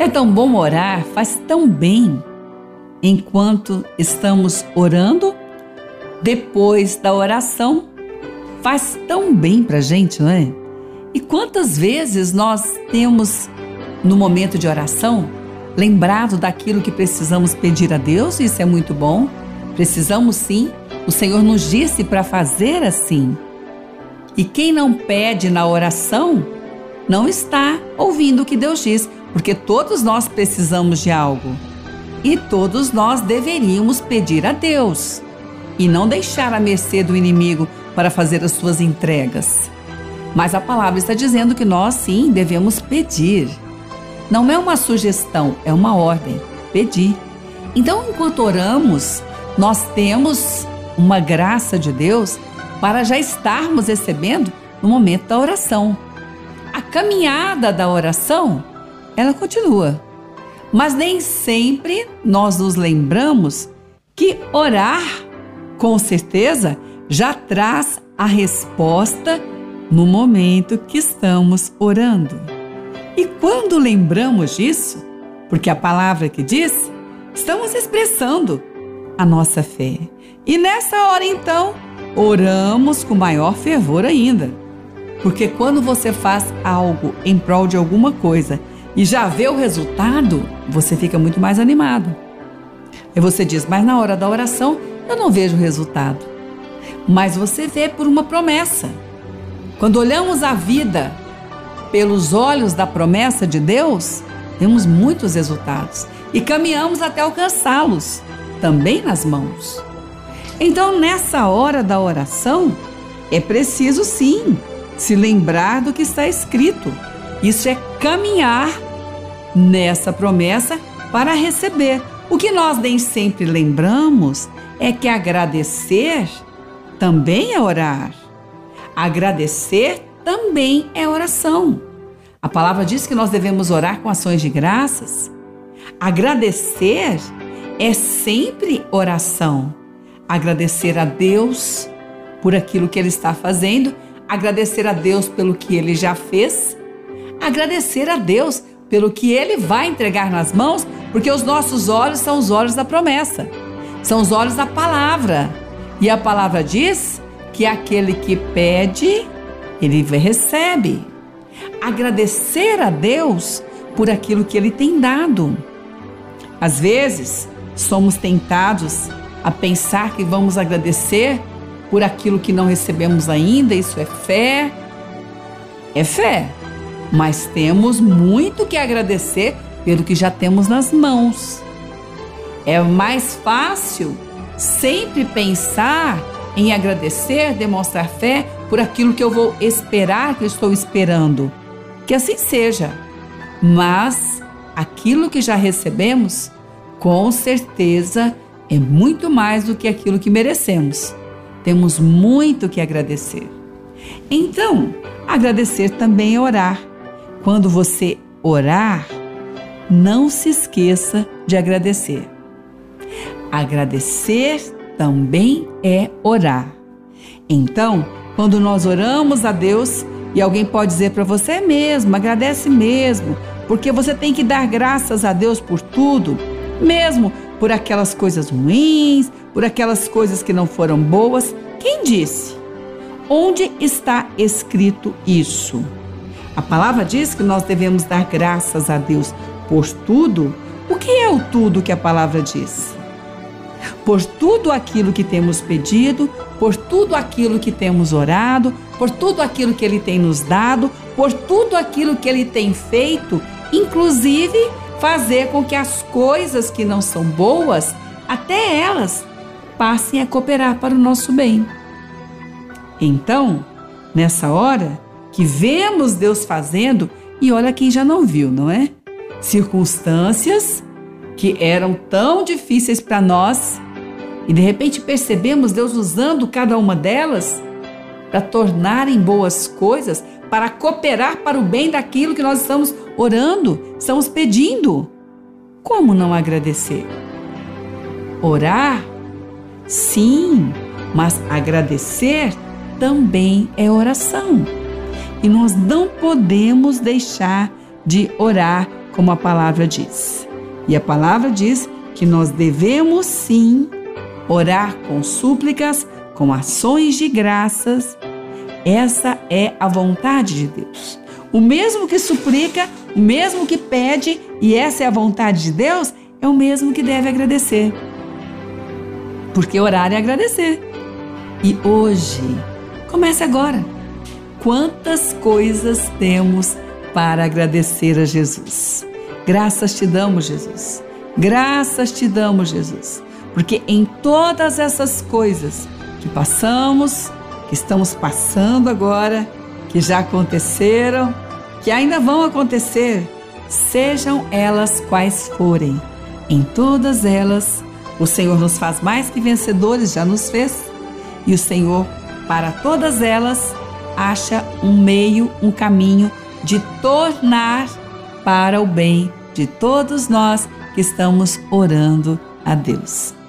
É tão bom orar, faz tão bem enquanto estamos orando, depois da oração, faz tão bem para gente, não é? E quantas vezes nós temos, no momento de oração, lembrado daquilo que precisamos pedir a Deus, isso é muito bom. Precisamos sim, o Senhor nos disse para fazer assim. E quem não pede na oração, não está ouvindo o que Deus diz, porque todos nós precisamos de algo. E todos nós deveríamos pedir a Deus e não deixar a mercê do inimigo para fazer as suas entregas. Mas a palavra está dizendo que nós sim devemos pedir. Não é uma sugestão, é uma ordem. Pedir. Então, enquanto oramos, nós temos uma graça de Deus para já estarmos recebendo no momento da oração. A caminhada da oração, ela continua. Mas nem sempre nós nos lembramos que orar, com certeza, já traz a resposta no momento que estamos orando. E quando lembramos disso, porque a palavra que diz, estamos expressando a nossa fé. E nessa hora então, oramos com maior fervor ainda. Porque quando você faz algo em prol de alguma coisa e já vê o resultado, você fica muito mais animado. Aí você diz, mas na hora da oração eu não vejo o resultado. Mas você vê por uma promessa. Quando olhamos a vida pelos olhos da promessa de Deus, temos muitos resultados e caminhamos até alcançá-los, também nas mãos. Então, nessa hora da oração, é preciso sim se lembrar do que está escrito. Isso é caminhar nessa promessa para receber. O que nós nem sempre lembramos é que agradecer também é orar. Agradecer também é oração. A palavra diz que nós devemos orar com ações de graças. Agradecer é sempre oração. Agradecer a Deus por aquilo que Ele está fazendo, agradecer a Deus pelo que Ele já fez, agradecer a Deus pelo que Ele vai entregar nas mãos, porque os nossos olhos são os olhos da promessa, são os olhos da palavra. E a palavra diz que aquele que pede, ele recebe. Agradecer a Deus por aquilo que Ele tem dado. Às vezes, somos tentados a pensar que vamos agradecer por aquilo que não recebemos ainda, isso é fé. É fé mas temos muito que agradecer pelo que já temos nas mãos. É mais fácil sempre pensar em agradecer, demonstrar fé por aquilo que eu vou esperar, que eu estou esperando. Que assim seja. Mas aquilo que já recebemos, com certeza, é muito mais do que aquilo que merecemos. Temos muito que agradecer. Então, agradecer também é orar. Quando você orar, não se esqueça de agradecer. Agradecer também é orar. Então, quando nós oramos a Deus, e alguém pode dizer para você é mesmo, agradece mesmo, porque você tem que dar graças a Deus por tudo, mesmo por aquelas coisas ruins, por aquelas coisas que não foram boas. Quem disse? Onde está escrito isso? A palavra diz que nós devemos dar graças a Deus por tudo. O que é o tudo que a palavra diz? Por tudo aquilo que temos pedido, por tudo aquilo que temos orado, por tudo aquilo que Ele tem nos dado, por tudo aquilo que Ele tem feito, inclusive fazer com que as coisas que não são boas, até elas, passem a cooperar para o nosso bem. Então, nessa hora, que vemos Deus fazendo e olha quem já não viu, não é? Circunstâncias que eram tão difíceis para nós e de repente percebemos Deus usando cada uma delas para tornarem boas coisas, para cooperar para o bem daquilo que nós estamos orando, estamos pedindo. Como não agradecer? Orar? Sim, mas agradecer também é oração. E nós não podemos deixar de orar como a palavra diz. E a palavra diz que nós devemos sim orar com súplicas, com ações de graças. Essa é a vontade de Deus. O mesmo que suplica, o mesmo que pede, e essa é a vontade de Deus, é o mesmo que deve agradecer. Porque orar é agradecer. E hoje, comece agora. Quantas coisas temos para agradecer a Jesus? Graças te damos, Jesus. Graças te damos, Jesus. Porque em todas essas coisas que passamos, que estamos passando agora, que já aconteceram, que ainda vão acontecer, sejam elas quais forem, em todas elas, o Senhor nos faz mais que vencedores, já nos fez, e o Senhor, para todas elas, acha um meio, um caminho de tornar para o bem de todos nós que estamos orando a Deus.